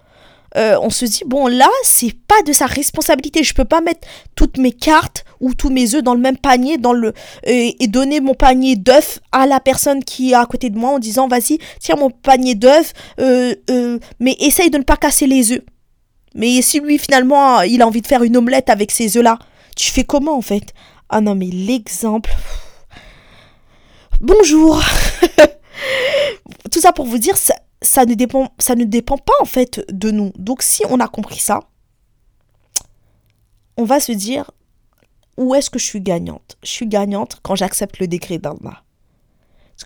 Speaker 2: Euh, on se dit bon là c'est pas de sa responsabilité. Je peux pas mettre toutes mes cartes ou tous mes œufs dans le même panier dans et donner mon panier d'œufs à la personne qui est à côté de moi en disant vas-y tiens mon panier d'œufs euh, euh, mais essaye de ne pas casser les œufs. Mais si lui finalement il a envie de faire une omelette avec ces œufs là tu fais comment en fait? Ah non mais l'exemple bonjour. Tout ça pour vous dire ça ça ne dépend, ça ne dépend pas en fait de nous. Donc si on a compris ça, on va se dire où est-ce que je suis gagnante? Je suis gagnante quand j'accepte le décret d'Allah.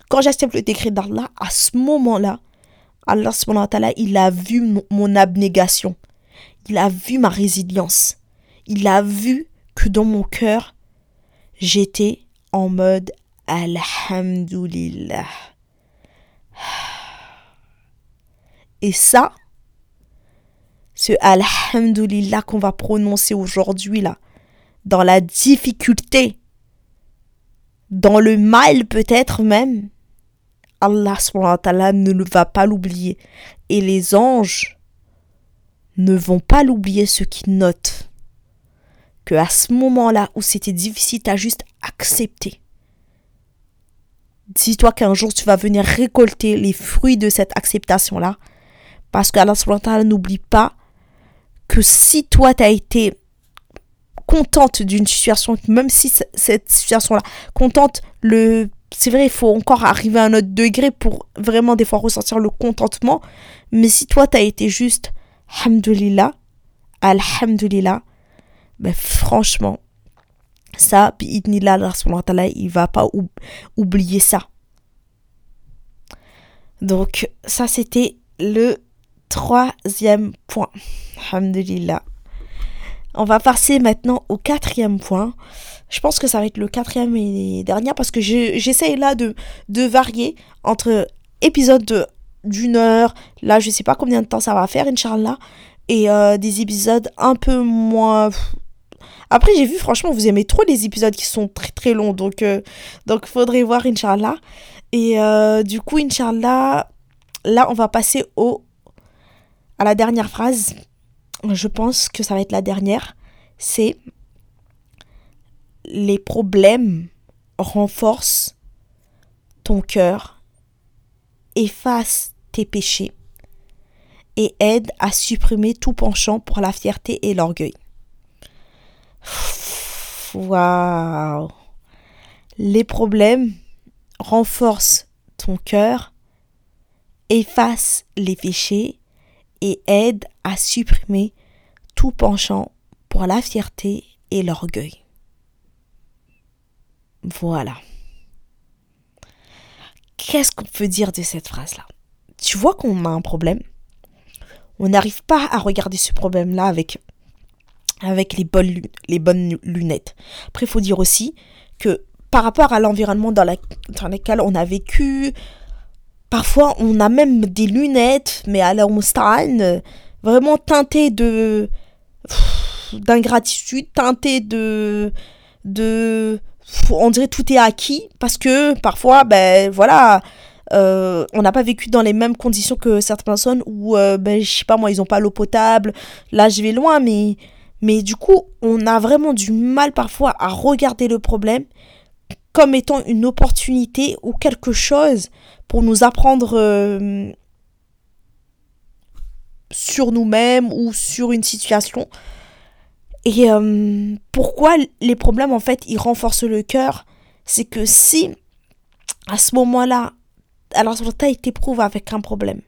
Speaker 2: Quand j'accepte le décret d'Allah, à ce moment-là, Allah il a vu mon, abnégation. Il a vu ma résilience. Il a vu que dans mon cœur, j'étais en mode Alhamdulillah. Et ça, ce Alhamdulillah qu'on va prononcer aujourd'hui là, dans la difficulté, dans le mal peut-être même, Allah ne va pas l'oublier. Et les anges ne vont pas l'oublier, ceux qui notent que à ce moment-là où c'était difficile, as juste accepté. Dis-toi qu'un jour tu vas venir récolter les fruits de cette acceptation-là parce qu'Allah n'oublie pas que si toi tu as été contente d'une situation, même si cette situation-là, contente, le, c'est vrai, il faut encore arriver à un autre degré pour vraiment des fois ressentir le contentement. Mais si toi tu as été juste, hamdulillah, Alhamdulillah, ben franchement, ça, il va pas oublier ça. Donc, ça, c'était le troisième point. Alhamdulillah. On va passer maintenant au quatrième point. Je pense que ça va être le quatrième et dernier parce que j'essaye là de, varier entre épisodes d'une heure, là je sais pas combien de temps ça va faire, Inch'Allah, et euh, des épisodes un peu moins... Après j'ai vu franchement vous aimez trop les épisodes qui sont très très longs, donc euh, donc faudrait voir Inch'Allah. Et euh, du coup Inch'Allah, là on va passer au à la dernière phrase. Je pense que ça va être la dernière. C'est les problèmes renforcent ton cœur, effacent tes péchés et aident à supprimer tout penchant pour la fierté et l'orgueil. Waouh! Les problèmes renforcent ton cœur, effacent les péchés et aident à supprimer tout penchant pour la fierté et l'orgueil. Voilà. Qu'est-ce qu'on peut dire de cette phrase-là? Tu vois qu'on a un problème? On n'arrive pas à regarder ce problème-là avec, avec les, bonnes, les bonnes lunettes. Après, il faut dire aussi que par rapport à l'environnement dans, dans lequel on a vécu, parfois on a même des lunettes, mais à la euh, vraiment teintées de d'ingratitude, teintées de de on dirait tout est acquis parce que parfois, ben voilà, euh, on n'a pas vécu dans les mêmes conditions que certaines personnes où, euh, ben, je sais pas moi, ils n'ont pas l'eau potable. Là, je vais loin, mais, mais du coup, on a vraiment du mal parfois à regarder le problème comme étant une opportunité ou quelque chose pour nous apprendre euh, sur nous-mêmes ou sur une situation. Et euh, pourquoi les problèmes, en fait, ils renforcent le cœur? C'est que si, à ce moment-là, alors tu as été prouvé avec un problème,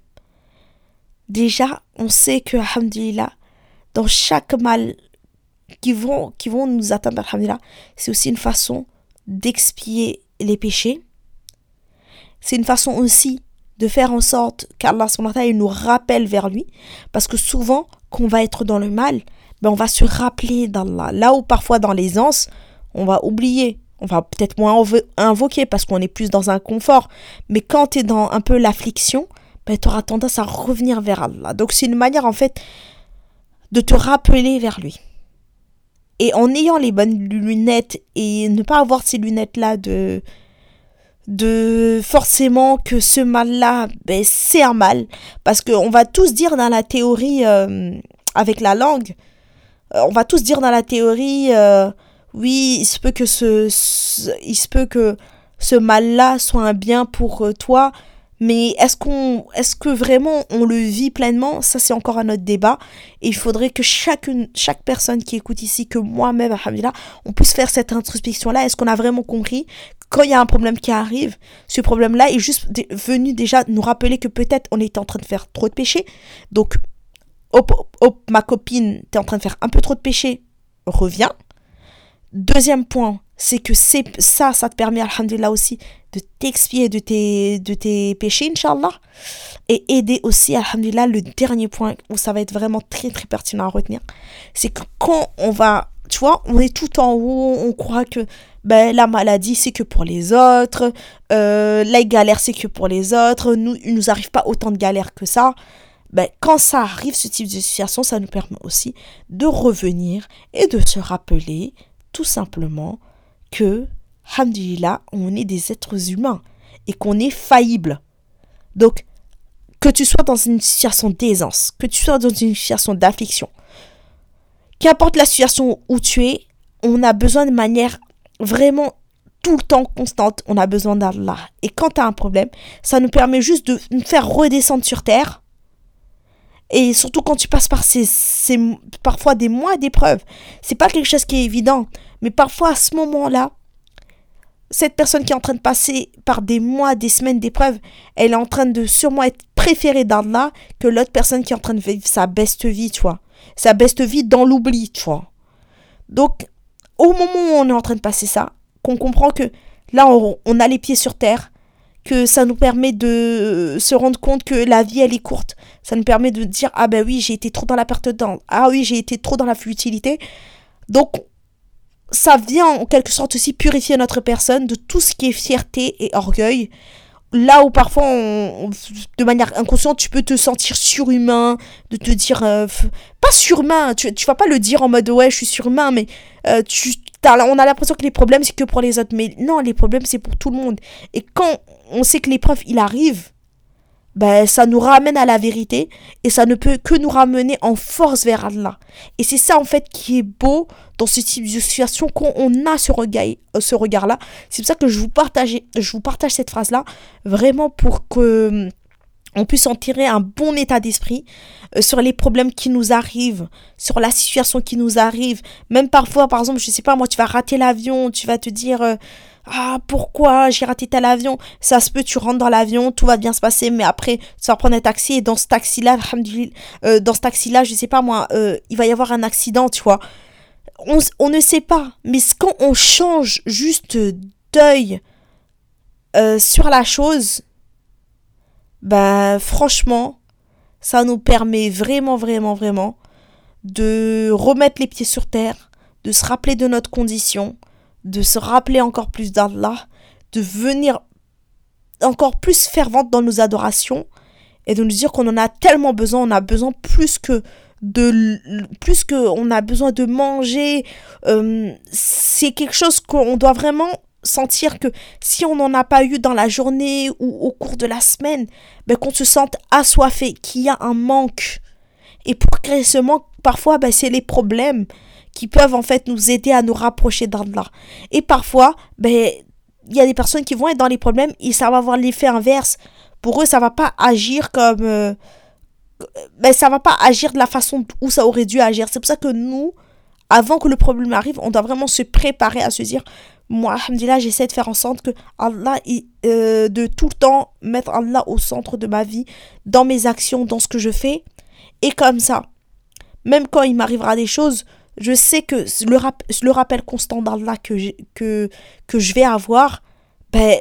Speaker 2: déjà, on sait que, alhamdulillah, dans chaque mal qui vont, qui vont nous atteindre, alhamdulillah, c'est aussi une façon d'expier les péchés. C'est une façon aussi de faire en sorte qu'Allah nous rappelle vers lui. Parce que souvent, qu'on va être dans le mal, ben on va se rappeler d'Allah. Là où parfois dans l'aisance, on va oublier. On va peut-être moins invoquer parce qu'on est plus dans un confort. Mais quand tu es dans un peu l'affliction, ben, tu auras tendance à revenir vers Allah. Donc c'est une manière en fait de te rappeler vers lui. Et en ayant les bonnes lunettes et ne pas avoir ces lunettes-là de, de forcément que ce mal-là, ben, c'est un mal. Parce qu'on va tous dire dans la théorie, euh, avec la langue, euh, on va tous dire dans la théorie, euh, oui, il se peut que ce, il se peut que ce mal-là soit un bien pour euh, toi, mais est-ce qu'on, est-ce que vraiment on le vit pleinement? Ça, c'est encore un autre débat. Et il faudrait que chacune, chaque personne qui écoute ici, que moi-même, on puisse faire cette introspection-là. Est-ce qu'on a vraiment compris quand il y a un problème qui arrive, ce problème-là est juste venu déjà nous rappeler que peut-être on était en train de faire trop de péchés. Donc, hop, ma copine, t'es en train de faire un peu trop de péché, reviens. Deuxième point, c'est que ça, ça te permet, alhamdulillah aussi, de t'expier de tes, de tes péchés, inshallah. Et aider aussi, alhamdulillah, le dernier point où ça va être vraiment très très pertinent à retenir, c'est que quand on va, tu vois, on est tout en haut, on croit que ben, la maladie c'est que pour les autres, euh, la galère c'est que pour les autres, nous, il nous arrive pas autant de galères que ça ben, quand ça arrive, ce type de situation, ça nous permet aussi de revenir et de se rappeler tout simplement que, hamdulillah, on est des êtres humains et qu'on est faillible. Donc, que tu sois dans une situation d'aisance, que tu sois dans une situation d'affliction, qu'importe la situation où tu es, on a besoin de manière vraiment tout le temps constante, on a besoin d'Allah. Et quand tu as un problème, ça nous permet juste de nous faire redescendre sur terre et surtout quand tu passes par ces, parfois des mois d'épreuves. C'est pas quelque chose qui est évident. Mais parfois à ce moment-là, cette personne qui est en train de passer par des mois, des semaines d'épreuves, elle est en train de sûrement être préférée d'Allah que l'autre personne qui est en train de vivre sa best vie, tu vois. Ça baisse vite dans l'oubli, tu vois. Donc, au moment où on est en train de passer ça, qu'on comprend que là, on, a les pieds sur terre, que ça nous permet de se rendre compte que la vie, elle est courte. Ça nous permet de dire, ah ben oui, j'ai été trop dans la perte de temps. Ah oui, j'ai été trop dans la futilité. Donc, ça vient en quelque sorte aussi purifier notre personne de tout ce qui est fierté et orgueil. Là où parfois, de manière inconsciente, tu peux te sentir surhumain, de te dire... Euh, pas surhumain, tu, tu vas pas le dire en mode ouais, je suis surhumain, mais euh, tu, on a l'impression que les problèmes, c'est que pour les autres. Mais non, les problèmes, c'est pour tout le monde. Et quand on sait que l'épreuve, il arrive, ben, ça nous ramène à la vérité et ça ne peut que nous ramener en force vers Allah. Et c'est ça en fait qui est beau dans ce type de situation quand on a ce regard, euh, ce regard-là. C'est pour ça que je vous partage, je vous partage cette phrase-là vraiment pour que hum, on puisse en tirer un bon état d'esprit euh, sur les problèmes qui nous arrivent, sur la situation qui nous arrive. Même parfois, par exemple, je sais pas, moi, tu vas rater l'avion, tu vas te dire, euh, ah, pourquoi j'ai raté tel avion? Ça se peut, tu rentres dans l'avion, tout va bien se passer, mais après, tu vas prendre un taxi et dans ce taxi-là, euh, dans ce taxi-là, je sais pas moi, euh, il va y avoir un accident, tu vois. On, on ne sait pas, mais quand on change juste d'œil euh, sur la chose, ben franchement, ça nous permet vraiment, vraiment, vraiment de remettre les pieds sur terre, de se rappeler de notre condition, de se rappeler encore plus d'Allah, de venir encore plus fervente dans nos adorations et de nous dire qu'on en a tellement besoin, on a besoin plus que de plus que on a besoin de manger. Euh, c'est quelque chose qu'on doit vraiment sentir que si on n'en a pas eu dans la journée ou au cours de la semaine ben qu'on se sente assoiffé qu'il y a un manque. Et pour créer ce manque parfois ben, c'est les problèmes qui peuvent en fait nous aider à nous rapprocher d'Allah. Et parfois, ben, il y a des personnes qui vont être dans les problèmes et ça va avoir l'effet inverse. Pour eux, ça va pas agir comme... Euh, ben, ça va pas agir de la façon où ça aurait dû agir. C'est pour ça que nous, avant que le problème arrive, on doit vraiment se préparer à se dire, moi, alhamdulillah, j'essaie de faire en sorte que Allah, euh, de tout le temps mettre Allah au centre de ma vie, dans mes actions, dans ce que je fais. Et comme ça, même quand il m'arrivera des choses, je sais que le, le rappel constant d'Allah que, que, que je vais avoir, ben,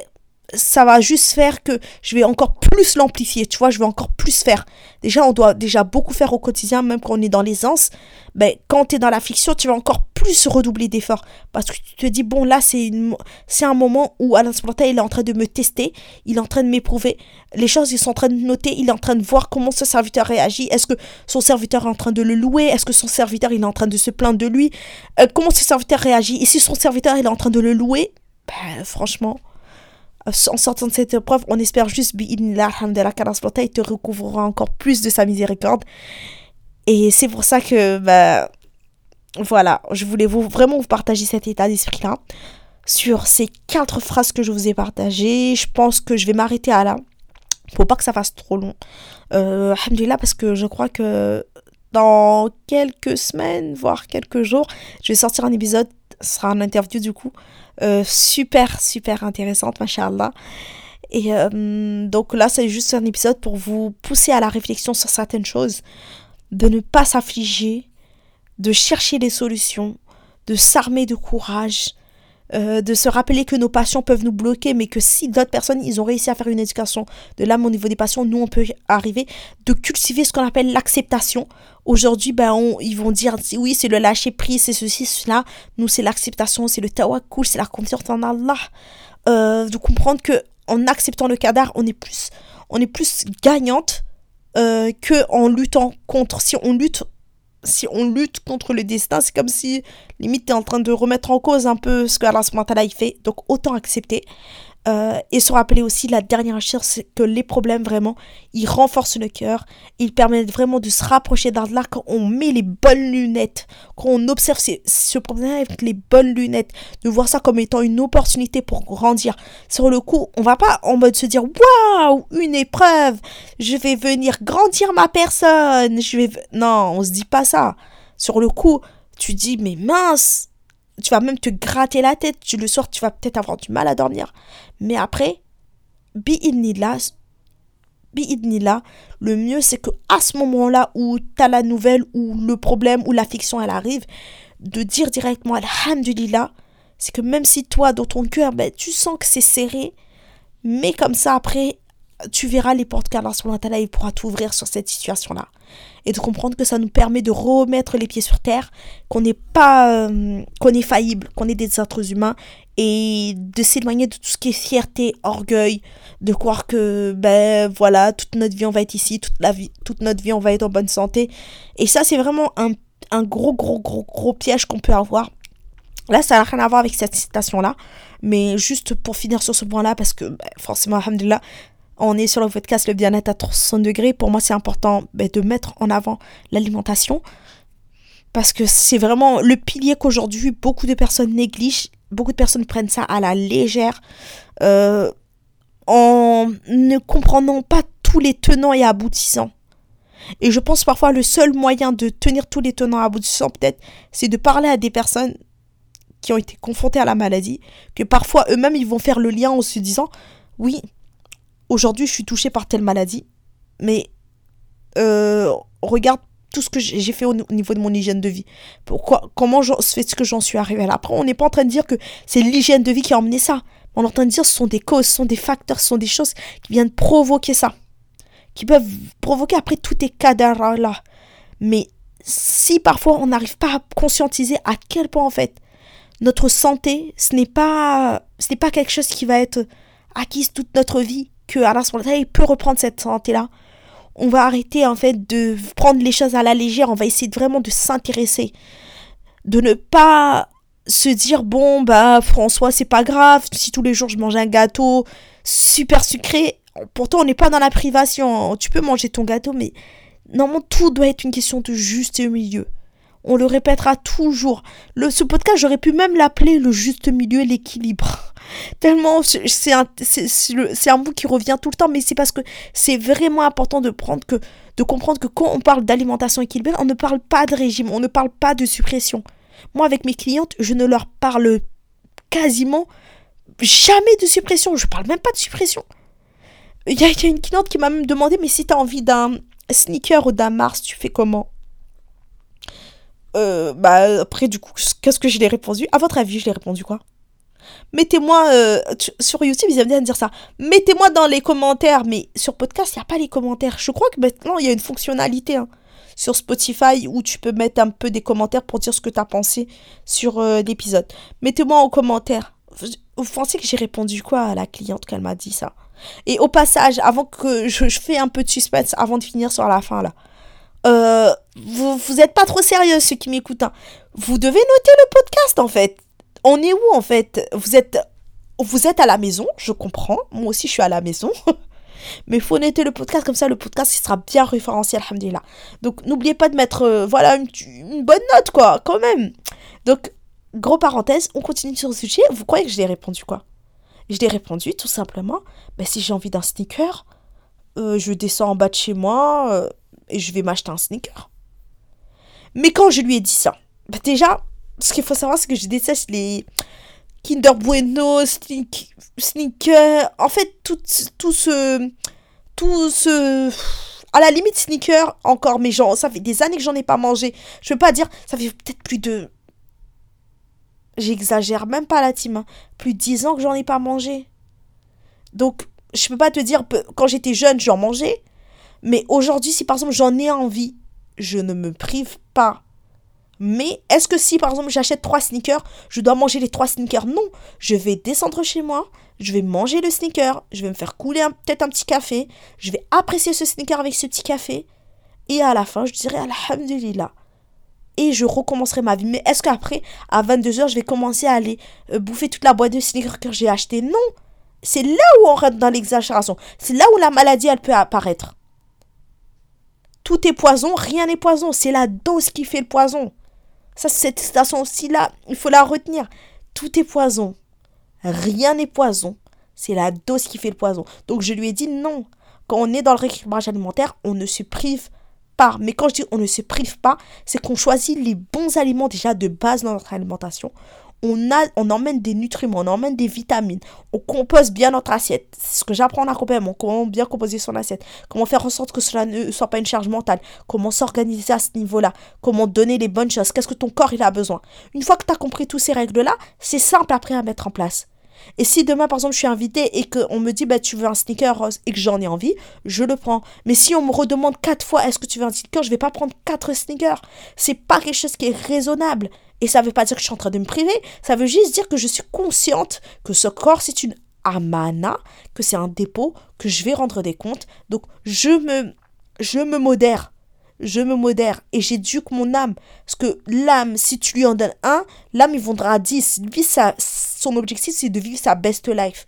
Speaker 2: ça va juste faire que je vais encore plus l'amplifier, tu vois, je vais encore plus faire. Déjà, on doit déjà beaucoup faire au quotidien, même quand on est dans l'aisance. Ben, quand tu es dans la fiction, tu vas encore plus redoubler d'efforts. Parce que tu te dis, bon, là, c'est c'est un moment où Allah il est en train de me tester, il est en train de m'éprouver. Les choses, ils sont en train de noter, il est en train de voir comment ce serviteur réagit. Est-ce que son serviteur est en train de le louer? Est-ce que son serviteur, il est en train de se plaindre de lui? Euh, Comment ce serviteur réagit? Et si son serviteur, il est en train de le louer? Ben, franchement en sortant de cette épreuve, on espère juste, il te recouvrera encore plus de sa miséricorde. Et c'est pour ça que, bah, voilà, je voulais vous, vraiment vous partager cet état d'esprit-là. Sur ces quatre phrases que je vous ai partagées, je pense que je vais m'arrêter à là. Faut pas que ça fasse trop long. Euh, parce que je crois que dans quelques semaines, voire quelques jours, je vais sortir un épisode, sera un interview du coup, euh, super, super intéressante, machallah. Et euh, donc là, c'est juste un épisode pour vous pousser à la réflexion sur certaines choses, de ne pas s'affliger, de chercher des solutions, de s'armer de courage, euh, de se rappeler que nos passions peuvent nous bloquer, mais que si d'autres personnes, ils ont réussi à faire une éducation de l'âme au niveau des passions, nous, on peut arriver, de cultiver ce qu'on appelle l'acceptation. Aujourd'hui, ben, ils vont dire, oui, c'est le lâcher prise, c'est ceci, cela. Nous, c'est l'acceptation, c'est le tawakkul, c'est la confiance en Allah. Euh, de comprendre que en acceptant le cadar, on est plus, on est plus gagnante euh, que en luttant contre. Si on lutte si on lutte contre le destin, c'est comme si limite tu es en train de remettre en cause un peu ce que Allah il fait. Donc autant accepter. Euh, et se rappeler aussi la dernière chose, c'est que les problèmes vraiment, ils renforcent le cœur, ils permettent vraiment de se rapprocher d'Allah quand on met les bonnes lunettes, quand on observe ce problème avec les bonnes lunettes, de voir ça comme étant une opportunité pour grandir. Sur le coup, on va pas en mode se dire waouh, une épreuve, je vais venir grandir ma personne, je vais non, on se dit pas ça. Sur le coup, tu dis mais mince, tu vas même te gratter la tête. Tu, le soir, tu vas peut-être avoir du mal à dormir. Mais après, là là, le mieux c'est que à ce moment-là où tu as la nouvelle ou le problème ou l'affection elle arrive, de dire directement Alhamdulillah, c'est que même si toi dans ton cœur, ben, tu sens que c'est serré, mais comme ça après, tu verras les portes qu'Allah il pourra t'ouvrir sur cette situation-là. Et de comprendre que ça nous permet de remettre les pieds sur terre, qu'on n'est pas, euh, qu'on est faillible, qu'on est des êtres humains, et de s'éloigner de tout ce qui est fierté, orgueil, de croire que, ben voilà, toute notre vie on va être ici, toute, la vie, toute notre vie on va être en bonne santé. Et ça, c'est vraiment un, un gros, gros, gros, gros piège qu'on peut avoir. Là, ça n'a rien à voir avec cette citation-là. Mais juste pour finir sur ce point-là, parce que ben, forcément, alhamdulillah, on est sur le podcast Le bien-être à 300 degrés. Pour moi, c'est important ben, de mettre en avant l'alimentation. Parce que c'est vraiment le pilier qu'aujourd'hui beaucoup de personnes négligent. Beaucoup de personnes prennent ça à la légère. Euh, en ne comprenant pas tous les tenants et aboutissants. Et je pense parfois le seul moyen de tenir tous les tenants et aboutissants, peut-être, c'est de parler à des personnes qui ont été confrontées à la maladie, que parfois eux-mêmes ils vont faire le lien en se disant oui, aujourd'hui je suis touchée par telle maladie, mais euh, regarde tout ce que j'ai fait au niveau de mon hygiène de vie. Pourquoi, comment je fais ce que j'en suis arrivée là. Après, on n'est pas en train de dire que c'est l'hygiène de vie qui a emmené ça. On est en train de dire que ce sont des causes, ce sont des facteurs, ce sont des choses qui viennent provoquer ça. Qui peuvent provoquer après tous tes cadavres là. Mais si parfois on n'arrive pas à conscientiser à quel point en fait notre santé, ce n'est pas, ce n'est pas quelque chose qui va être acquise toute notre vie que Allah il peut reprendre cette santé-là. On va arrêter en fait de prendre les choses à la légère, on va essayer vraiment de s'intéresser, de ne pas se dire bon bah François c'est pas grave. Si tous les jours je mange un gâteau super sucré pourtant on n'est pas dans la privation. Tu peux manger ton gâteau mais normalement tout doit être une question de juste milieu. On le répétera toujours. Le ce podcast j'aurais pu même l'appeler le juste milieu l'équilibre Tellement, c'est un, c'est un mot qui revient tout le temps, mais c'est parce que c'est vraiment important de prendre que, de comprendre que quand on parle d'alimentation équilibrée, on ne parle pas de régime, on ne parle pas de suppression. Moi, avec mes clientes, je ne leur parle quasiment jamais de suppression. Je parle même pas de suppression. Il y, a une cliente qui m'a même demandé, mais si tu as envie d'un sneaker ou d'un Mars, tu fais comment? Euh, bah après du coup qu'est-ce que je l'ai répondu? À votre avis, je l'ai répondu quoi? Mettez-moi euh, sur YouTube, ils aiment bien dire ça. Mettez-moi dans les commentaires, mais sur podcast, il n'y a pas les commentaires. Je crois que maintenant, il y a une fonctionnalité hein, sur Spotify où tu peux mettre un peu des commentaires pour dire ce que tu as pensé sur euh, l'épisode. Mettez-moi en commentaire. Vous pensez que j'ai répondu quoi à la cliente qu'elle m'a dit ça? Et au passage, avant que je, fais un peu de suspense, avant de finir sur la fin là. Euh, vous, vous êtes pas trop sérieux ceux qui m'écoutent. Hein. Vous devez noter le podcast en fait on est où en fait? Vous êtes vous êtes à la maison, je comprends. Moi aussi, je suis à la maison. Mais faut noter le podcast, comme ça le podcast il sera bien référencé, alhamdulillah. Donc n'oubliez pas de mettre euh, voilà une, bonne note, quoi, quand même. Donc, gros parenthèse, on continue sur ce sujet. Vous croyez que je l'ai répondu quoi? Je l'ai répondu tout simplement. Ben, si j'ai envie d'un sneaker, euh, je descends en bas de chez moi euh, et je vais m'acheter un sneaker. Mais quand je lui ai dit ça, ben, déjà, ce qu'il faut savoir, c'est que je déteste les Kinder Bueno, sneak, sneakers. En fait, tout, tout ce. Tout ce. À la limite, sneaker, encore, mais genre, ça fait des années que j'en ai pas mangé. Je veux pas dire, ça fait peut-être plus de. J'exagère même pas la team. Hein. Plus de 10 ans que j'en ai pas mangé. Donc, je peux pas te dire, quand j'étais jeune, j'en mangeais. Mais aujourd'hui, si par exemple j'en ai envie, je ne me prive pas mais est-ce que si par exemple j'achète trois sneakers, je dois manger les trois sneakers? Non, je vais descendre chez moi, je vais manger le sneaker, je vais me faire couler peut-être un petit café, je vais apprécier ce sneaker avec ce petit café, et à la fin je dirai Alhamdulillah. Et je recommencerai ma vie. Mais est-ce qu'après, à 22h, je vais commencer à aller euh, bouffer toute la boîte de sneakers que j'ai acheté Non C'est là où on rentre dans l'exagération. C'est là où la maladie, elle peut apparaître. Tout est poison, rien n'est poison. C'est la dose qui fait le poison. Ça, cette citation aussi-là, il faut la retenir. Tout est poison. Rien n'est poison. C'est la dose qui fait le poison. Donc je lui ai dit non. Quand on est dans le rééquilibrage alimentaire, on ne se prive part. Mais quand je dis on ne se prive pas, c'est qu'on choisit les bons aliments déjà de base dans notre alimentation. On, a, on emmène des nutriments, on emmène des vitamines, on compose bien notre assiette. C'est ce que j'apprends en accompagnement, comment bien composer son assiette, comment faire en sorte que cela ne soit pas une charge mentale, comment s'organiser à ce niveau-là, comment donner les bonnes choses, qu'est-ce que ton corps il a besoin? Une fois que tu as compris toutes ces règles-là, c'est simple après à mettre en place. Et si demain, par exemple, je suis invitée et qu'on me dit, bah, tu veux un sneaker et que j'en ai envie, je le prends. Mais si on me redemande quatre fois, est-ce que tu veux un sneaker, je vais pas prendre quatre sneakers. C'est pas quelque chose qui est raisonnable. Et ça veut pas dire que je suis en train de me priver. Ça veut juste dire que je suis consciente que ce corps, c'est une amana, que c'est un dépôt, que je vais rendre des comptes. Donc, je me, je me modère je me modère et j'éduque mon âme. Parce que l'âme, si tu lui en donnes un, l'âme, il vendra dix. Ça, son objectif, c'est de vivre sa best life.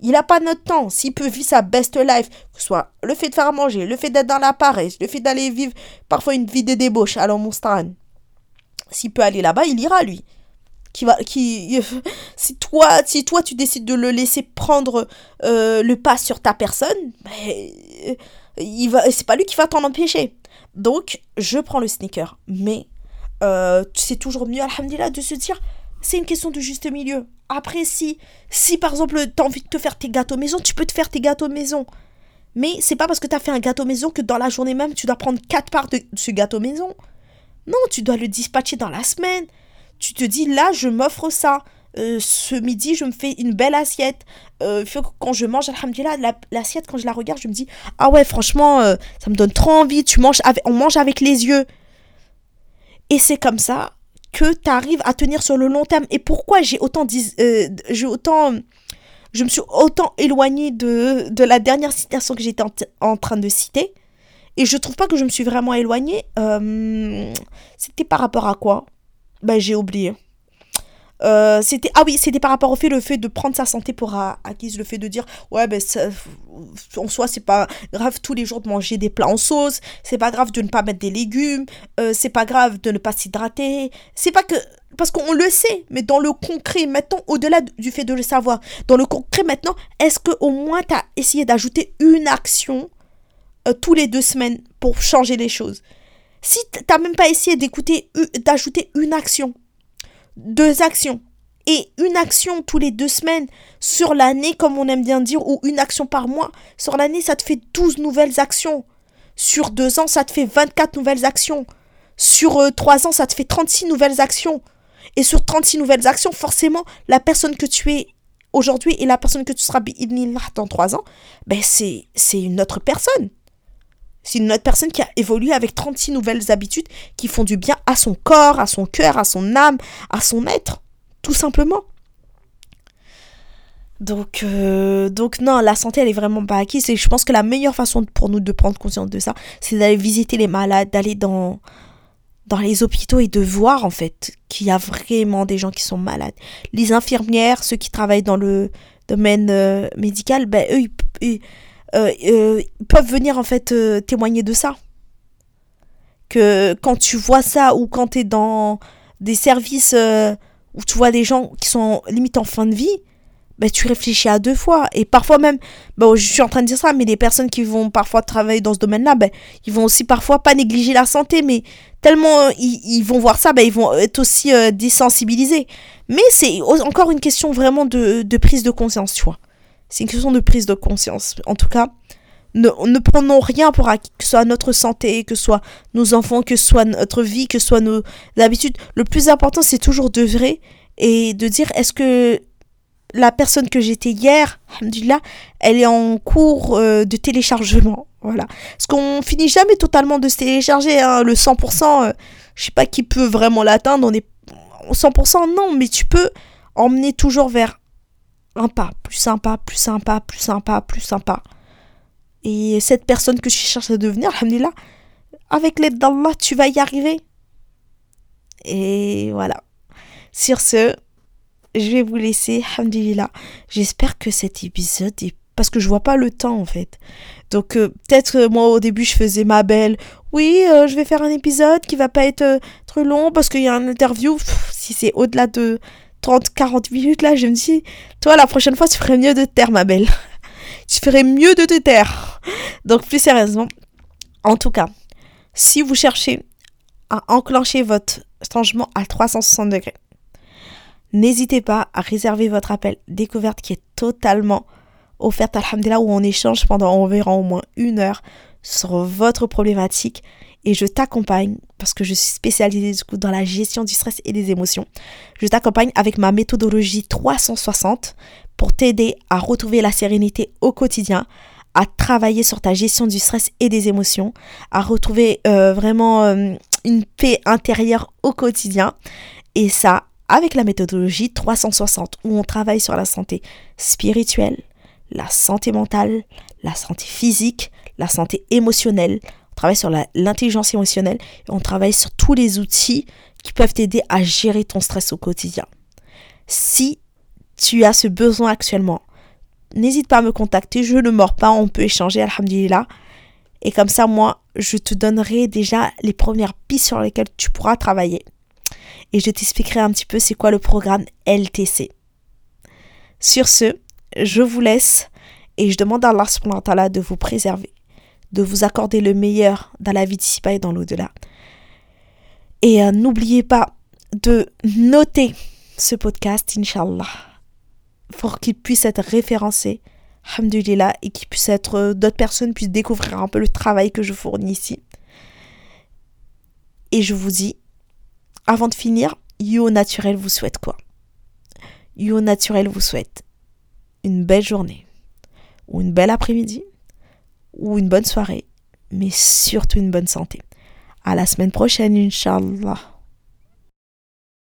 Speaker 2: Il n'a pas notre temps. S'il peut vivre sa best life, que ce soit le fait de faire manger, le fait d'être dans la paresse, le fait d'aller vivre parfois une vie de débauche à l'Monstran, s'il peut aller là-bas, il ira, lui. Qui va, qui, si, toi, si toi, tu décides de le laisser prendre euh, le pas sur ta personne, ben, il va, c'est pas lui qui va t'en empêcher. Donc, je prends le sneaker. Mais euh, c'est toujours mieux, alhamdulillah, de se dire c'est une question de juste milieu. Après, si, si par exemple, tu as envie de te faire tes gâteaux maison, tu peux te faire tes gâteaux maison. Mais c'est pas parce que tu as fait un gâteau maison que dans la journée même, tu dois prendre 4 parts de ce gâteau maison. Non, tu dois le dispatcher dans la semaine. Tu te dis, là, je m'offre ça. Euh, ce midi, je me fais une belle assiette. Euh, quand je mange, alhamdulillah, l'assiette, quand je la regarde, je me dis, ah ouais, franchement, euh, ça me donne trop envie. Tu manges on mange avec les yeux. Et c'est comme ça que tu arrives à tenir sur le long terme. Et pourquoi j'ai autant, j'ai autant, je me suis autant éloignée de, de la dernière citation que j'étais en, train de citer. Et je trouve pas que je me suis vraiment éloignée. C'était par rapport à quoi? Ben, j'ai oublié. Euh, c'était ah oui c'était par rapport au fait le fait de prendre sa santé pour acquise le fait de dire ouais ben en soi c'est pas grave tous les jours de manger des plats en sauce c'est pas grave de ne pas mettre des légumes euh, c'est pas grave de ne pas s'hydrater. C'est pas que parce qu'on le sait mais dans le concret mettons au-delà du fait de le savoir dans le concret maintenant est-ce que au moins tu as essayé d'ajouter une action euh, tous les deux semaines pour changer les choses? Si t'as même pas essayé d'écouter d'ajouter une action deux actions. Et une action tous les deux semaines sur l'année, comme on aime bien dire, ou une action par mois. Sur l'année, ça te fait 12 nouvelles actions. Sur deux ans, ça te fait 24 nouvelles actions. Sur euh, trois ans, ça te fait 36 nouvelles actions. Et sur 36 nouvelles actions, forcément, la personne que tu es aujourd'hui et la personne que tu seras dans trois ans, ben c'est, c'est une autre personne. C'est une autre personne qui a évolué avec 36 nouvelles habitudes qui font du bien à son corps, à son cœur, à son âme, à son être, tout simplement. Donc, euh, donc non, la santé, elle est vraiment pas acquise. Et je pense que la meilleure façon pour nous de prendre conscience de ça, c'est d'aller visiter les malades, d'aller dans, dans les hôpitaux et de voir en fait qu'il y a vraiment des gens qui sont malades. Les infirmières, ceux qui travaillent dans le domaine euh, médical, ben eux, ils peuvent venir en fait euh, témoigner de ça. Que quand tu vois ça ou quand tu es dans des services où tu vois des gens qui sont limite en fin de vie, ben, tu réfléchis à deux fois. Et parfois même, ben, je suis en train de dire ça, mais les personnes qui vont parfois travailler dans ce domaine-là, ben, ils vont aussi parfois pas négliger la santé, mais tellement ils, vont voir ça, ben, ils vont être aussi désensibilisés. Mais c'est encore une question vraiment de prise de conscience, tu vois. C'est une question de prise de conscience. En tout cas, ne, ne prenons rien pour acquis, que ce soit notre santé, que ce soit nos enfants, que ce soit notre vie, que ce soit nos habitudes. Le plus important, c'est toujours de vrai et de dire est-ce que la personne que j'étais hier, alhamdulillah, elle est en cours euh, de téléchargement. Voilà. Parce qu'on finit jamais totalement de se télécharger. Hein. Le 100%, euh, je sais pas qui peut vraiment l'atteindre. On est 100%, non, mais tu peux emmener toujours vers pas, plus sympa, plus sympa, plus sympa, plus sympa. Et cette personne que tu cherches à devenir, alhamdulillah, avec l'aide d'Allah, tu vas y arriver. Et voilà. Sur ce, je vais vous laisser, alhamdulillah. J'espère que cet épisode. Parce que je vois pas le temps, en fait. Donc, euh, peut-être euh, moi, au début, je faisais ma belle. Oui, euh, je vais faire un épisode qui va pas être trop long parce qu'il y a un interview. si c'est au-delà de 30, 40 minutes là, je me dis, toi la prochaine fois tu ferais mieux de te taire ma belle. tu ferais mieux de te taire. Donc plus sérieusement, en tout cas, Si vous cherchez à enclencher votre changement à 360 degrés, n'hésitez pas à réserver votre appel découverte qui est totalement offerte, alhamdulillah, où on échange pendant environ au moins une heure sur votre problématique et je t'accompagne parce que je suis spécialisée dans la gestion du stress et des émotions. Je t'accompagne avec ma méthodologie 360 pour t'aider à retrouver la sérénité au quotidien, à travailler sur ta gestion du stress et des émotions, à retrouver euh, vraiment euh, une paix intérieure au quotidien. Et ça, avec la méthodologie 360, où on travaille sur la santé spirituelle, la santé mentale, la santé physique, la santé émotionnelle. On travaille sur l'intelligence émotionnelle et on travaille sur tous les outils qui peuvent t'aider à gérer ton stress au quotidien. Si tu as ce besoin actuellement, n'hésite pas à me contacter, je ne mords pas, on peut échanger, alhamdulillah. Et comme ça, moi, je te donnerai déjà les premières pistes sur lesquelles tu pourras travailler. Et je t'expliquerai un petit peu c'est quoi le programme LTC. Sur ce, je vous laisse et je demande à Allah de vous préserver, de vous accorder le meilleur dans la vie d'ici-bas et dans l'au-delà. Et euh, n'oubliez pas de noter ce podcast, Inch'Allah pour qu'il puisse être référencé, alhamdulillah, et qu'il puisse être, euh, d'autres personnes puissent découvrir un peu le travail que je fournis ici. Et je vous dis, avant de finir, Yo Naturel vous souhaite quoi? Yo Naturel vous souhaite une belle journée, ou une belle après-midi, ou une bonne soirée, mais surtout une bonne santé. À la semaine prochaine, Inch'Allah.